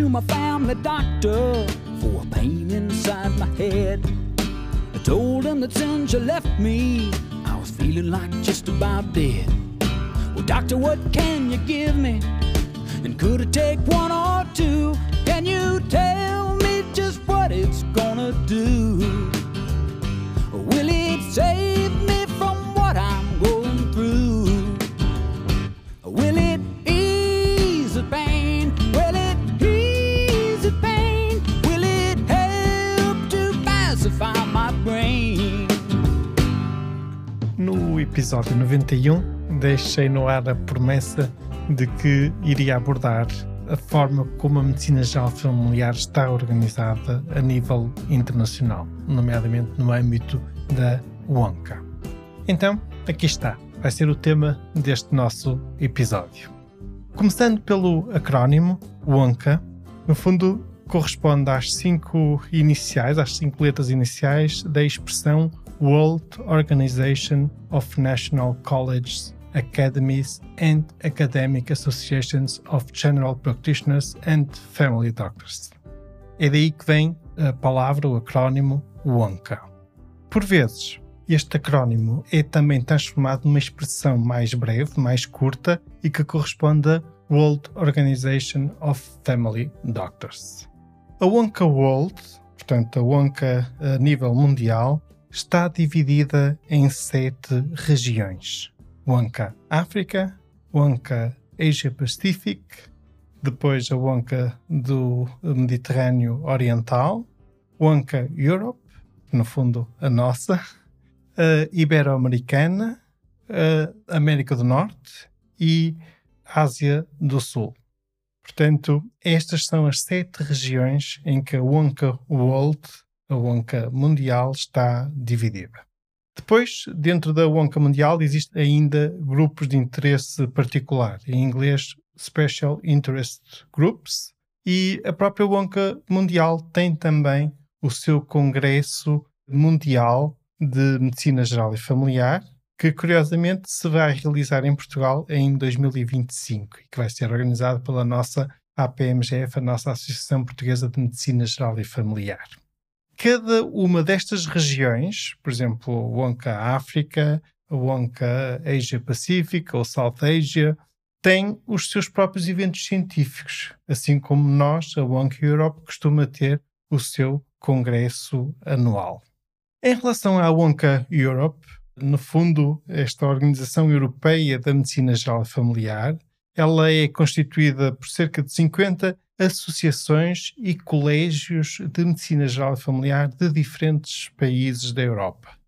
To my family doctor for a pain inside my head. I told him that since you left me, I was feeling like just about dead. Well, doctor, what can you give me? And could it take one or two? Can you episódio 91, deixei no ar a promessa de que iria abordar a forma como a medicina geral familiar está organizada a nível internacional, nomeadamente no âmbito da WONCA. Então, aqui está, vai ser o tema deste nosso episódio. Começando pelo acrónimo WONCA, no fundo corresponde às cinco iniciais, às cinco letras iniciais da expressão World Organization of National Colleges, Academies and Academic Associations of General Practitioners and Family Doctors. É daí que vem a palavra, o acrónimo WONCA. Por vezes, este acrónimo é também transformado numa expressão mais breve, mais curta e que corresponde a World Organization of Family Doctors. A WONCA World, portanto a WONCA a nível mundial, está dividida em sete regiões. WONCA África, WONCA Asia Pacific, depois a WONCA do Mediterrâneo Oriental, WONCA Europe, no fundo a nossa, a Ibero-Americana, a América do Norte e Ásia do Sul. Portanto, estas são as sete regiões em que a WONCA World, a WONCA Mundial, está dividida. Depois, dentro da WONCA Mundial, existem ainda grupos de interesse particular, em inglês Special Interest Groups, e a própria WONCA Mundial tem também o seu Congresso Mundial de Medicina Geral e Familiar, que curiosamente se vai realizar em Portugal em 2025 e que vai ser organizado pela nossa APMGF, a nossa Associação Portuguesa de Medicina Geral e Familiar. Cada uma destas regiões, por exemplo, WONCA África, a WONCA Asia Pacífica ou South Asia, tem os seus próprios eventos científicos, assim como nós, a WONCA Europe, costuma ter o seu congresso anual. Em relação à WONCA Europe, no fundo, esta Organização Europeia da Medicina Geral Familiar, ela é constituída por cerca de 50 associações e colégios de medicina geral e familiar de diferentes países da Europa.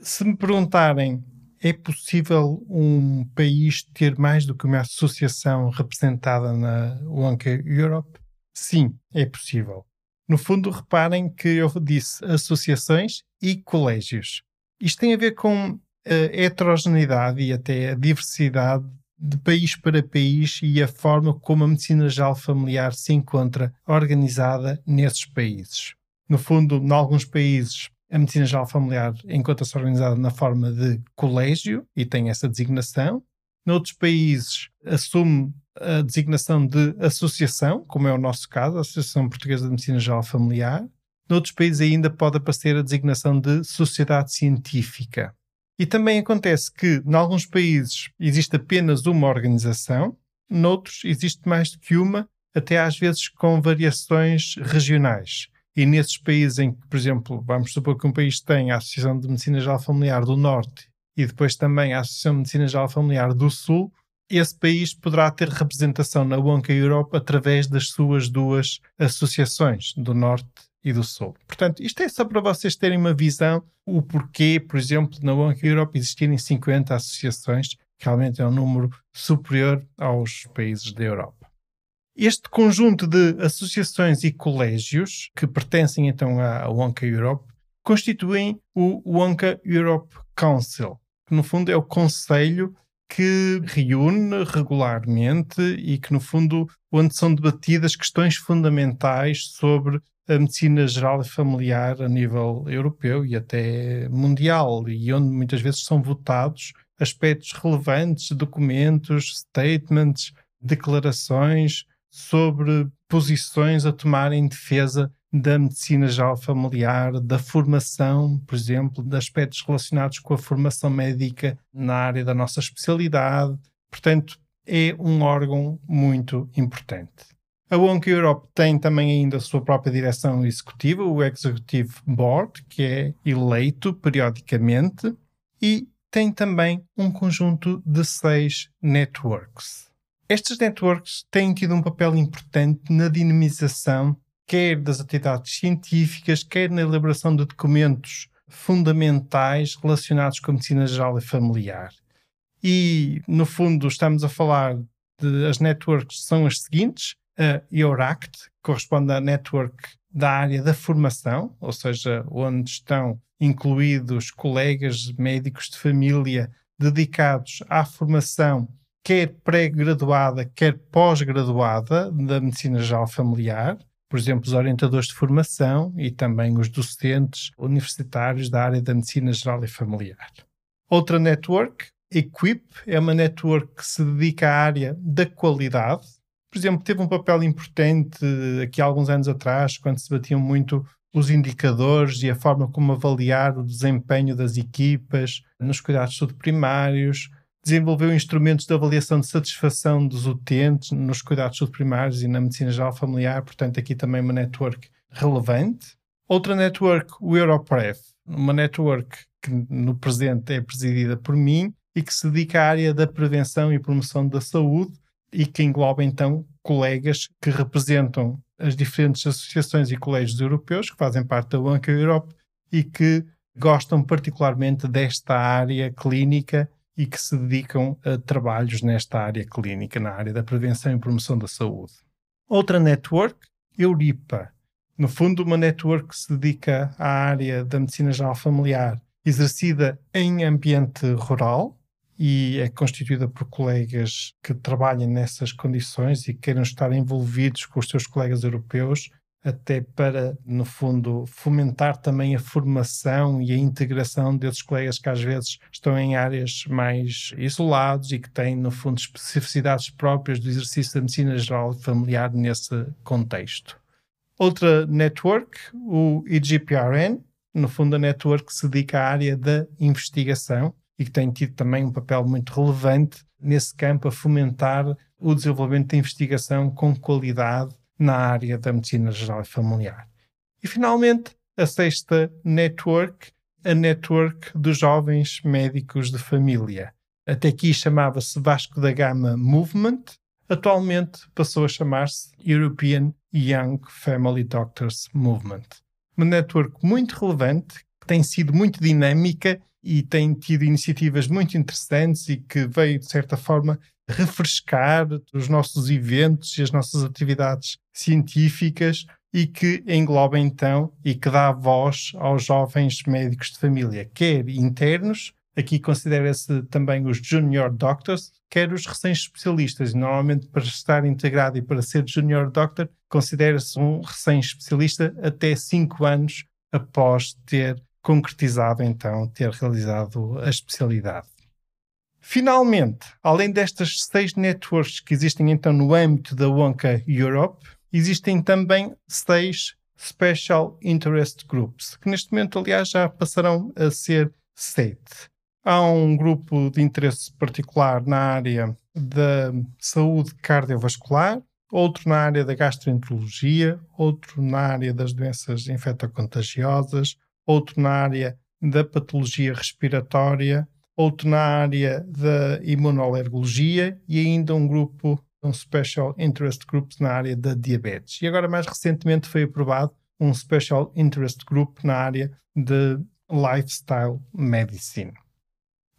Se me perguntarem, é possível um país ter mais do que uma associação representada na WONCA Europe? Sim, é possível. No fundo, reparem que eu disse associações e colégios. Isto tem a ver com a heterogeneidade e até a diversidade de país para país e a forma como a medicina geral familiar se encontra organizada nesses países. No fundo, em alguns países, a medicina geral familiar encontra-se organizada na forma de colégio e tem essa designação. Noutros países, assume a designação de associação, como é o nosso caso, a Associação Portuguesa de Medicina Geral Familiar. Noutros países ainda pode aparecer a designação de sociedade científica. E também acontece que, em alguns países, existe apenas uma organização, noutros existe mais do que uma, até às vezes com variações regionais. E nesses países em que, por exemplo, vamos supor que um país tem a Associação de Medicina Geral Familiar do Norte e depois também a Associação de Medicina Geral Familiar do Sul, esse país poderá ter representação na WONCA Europe através das suas duas associações, do Norte e do Sul. Portanto, isto é só para vocês terem uma visão o porquê, por exemplo, na WONCA Europe existirem 50 associações, que realmente é um número superior aos países da Europa. Este conjunto de associações e colégios que pertencem então à Wonka Europe constituem o Wonka Europe Council, que no fundo é o conselho que reúne regularmente e que no fundo onde são debatidas questões fundamentais sobre a medicina geral e familiar a nível europeu e até mundial, e onde muitas vezes são votados aspectos relevantes, documentos, statements, declarações sobre posições a tomar em defesa da medicina geral familiar, da formação, por exemplo, de aspectos relacionados com a formação médica na área da nossa especialidade. Portanto, é um órgão muito importante. A Wonka Europe tem também ainda a sua própria direção executiva, o Executive Board, que é eleito periodicamente, e tem também um conjunto de seis networks. Estes networks têm tido um papel importante na dinamização quer das atividades científicas, quer na elaboração de documentos fundamentais relacionados com a medicina geral e familiar. E, no fundo, estamos a falar de as networks são as seguintes: a EURACT corresponde à network da área da formação, ou seja, onde estão incluídos colegas médicos de família dedicados à formação, quer pré-graduada, quer pós-graduada da medicina geral familiar. Por exemplo, os orientadores de formação e também os docentes universitários da área da medicina geral e familiar. Outra network, Equip, é uma network que se dedica à área da qualidade, por exemplo, teve um papel importante aqui há alguns anos atrás, quando se batiam muito os indicadores e a forma como avaliar o desempenho das equipas nos cuidados de saúde primários, desenvolveu instrumentos de avaliação de satisfação dos utentes nos cuidados de saúde primários e na medicina geral familiar, portanto aqui também uma network relevante. Outra network, o Europref, uma network que no presente é presidida por mim e que se dedica à área da prevenção e promoção da saúde, e que engloba então colegas que representam as diferentes associações e colégios europeus que fazem parte da Banca Europe e que gostam particularmente desta área clínica e que se dedicam a trabalhos nesta área clínica, na área da prevenção e promoção da saúde. Outra network, Euripa. No fundo, uma network que se dedica à área da medicina geral familiar, exercida em ambiente rural, e é constituída por colegas que trabalhem nessas condições e queiram estar envolvidos com os seus colegas europeus, até para, no fundo, fomentar também a formação e a integração desses colegas que às vezes estão em áreas mais isolados e que têm, no fundo, especificidades próprias do exercício da medicina geral familiar nesse contexto. Outra network, o IGPRN, no fundo, a network que se dedica à área da investigação e que tem tido também um papel muito relevante nesse campo a fomentar o desenvolvimento da investigação com qualidade na área da medicina geral e familiar. E finalmente, a sexta network, a network dos jovens médicos de família. Até aqui chamava-se Vasco da Gama Movement, atualmente passou a chamar-se European Young Family Doctors Movement. Uma network muito relevante, que tem sido muito dinâmica e tem tido iniciativas muito interessantes e que veio, de certa forma, refrescar os nossos eventos e as nossas atividades científicas e que engloba então e que dá voz aos jovens médicos de família, quer internos, aqui considera-se também os junior doctors, quer os recém-especialistas. Normalmente, para estar integrado e para ser junior doctor, considera-se um recém-especialista até 5 anos após ter concretizado então ter realizado a especialidade. Finalmente, além destas seis networks que existem então no âmbito da Wonka Europe, existem também seis Special Interest Groups, que neste momento, aliás, já passarão a ser sete. Há um grupo de interesse particular na área da saúde cardiovascular, outro na área da gastroenterologia, outro na área das doenças infectocontagiosas, outro na área da patologia respiratória, outro na área da imunoalergologia e ainda um grupo, um Special Interest Group na área da diabetes. E agora, mais recentemente, foi aprovado um Special Interest Group na área de Lifestyle Medicine.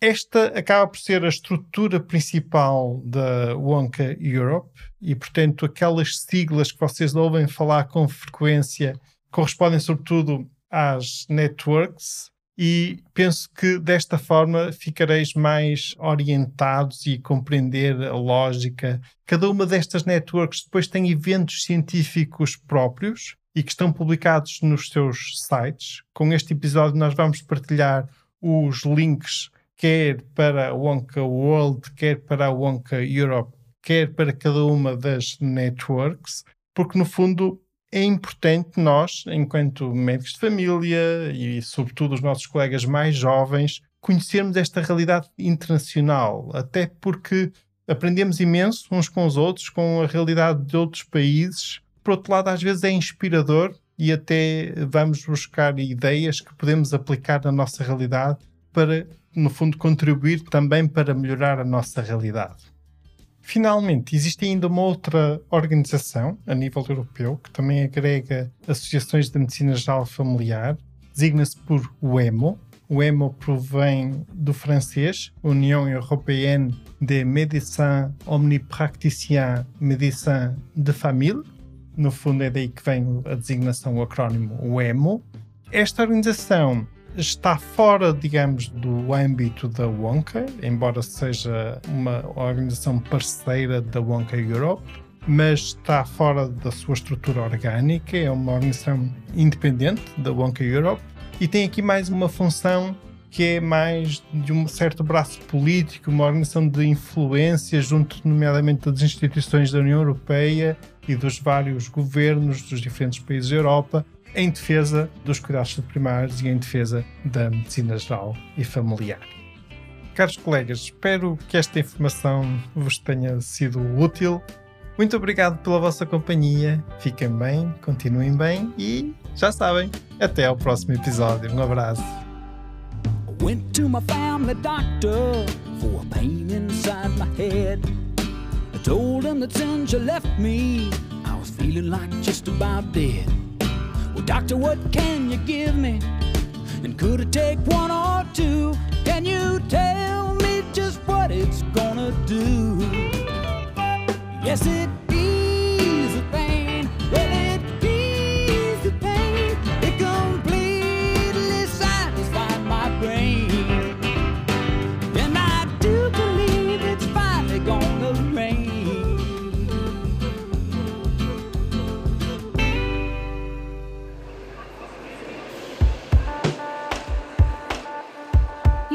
Esta acaba por ser a estrutura principal da Wonka Europe e, portanto, aquelas siglas que vocês ouvem falar com frequência correspondem sobretudo às networks e penso que desta forma ficareis mais orientados e compreender a lógica. Cada uma destas networks depois tem eventos científicos próprios e que estão publicados nos seus sites. Com este episódio nós vamos partilhar os links quer para a Wonka World, quer para a Wonka Europe, quer para cada uma das networks, porque no fundo é importante nós, enquanto médicos de família e, sobretudo, os nossos colegas mais jovens, conhecermos esta realidade internacional, até porque aprendemos imenso uns com os outros, com a realidade de outros países. Por outro lado, às vezes é inspirador e até vamos buscar ideias que podemos aplicar na nossa realidade para, no fundo, contribuir também para melhorar a nossa realidade. Finalmente, existe ainda uma outra organização a nível europeu que também agrega associações de medicina geral familiar, designa-se por UEMO. O EMO provém do francês, União Européenne de Médecins Omnipracticiens Médecins de Famille. No fundo, é daí que vem a designação, o acrónimo UEMO. Esta organização está fora, digamos, do âmbito da Wonka, embora seja uma organização parceira da Wonka Europe, mas está fora da sua estrutura orgânica, é uma organização independente da Wonka Europe e tem aqui mais uma função que é mais de um certo braço político, uma organização de influência junto, nomeadamente, das instituições da União Europeia e dos vários governos dos diferentes países da Europa, em defesa dos cuidados primários e em defesa da medicina geral e familiar. Caros colegas, espero que esta informação vos tenha sido útil. Muito obrigado pela vossa companhia. Fiquem bem, continuem bem e já sabem, até ao próximo episódio. Um abraço. Went to my family doctor for a pain inside my head. I told him left me, I was feeling like just about dead. Doctor, what can you give me? And could it take one or two? Can you tell me just what it's gonna do? Yes, it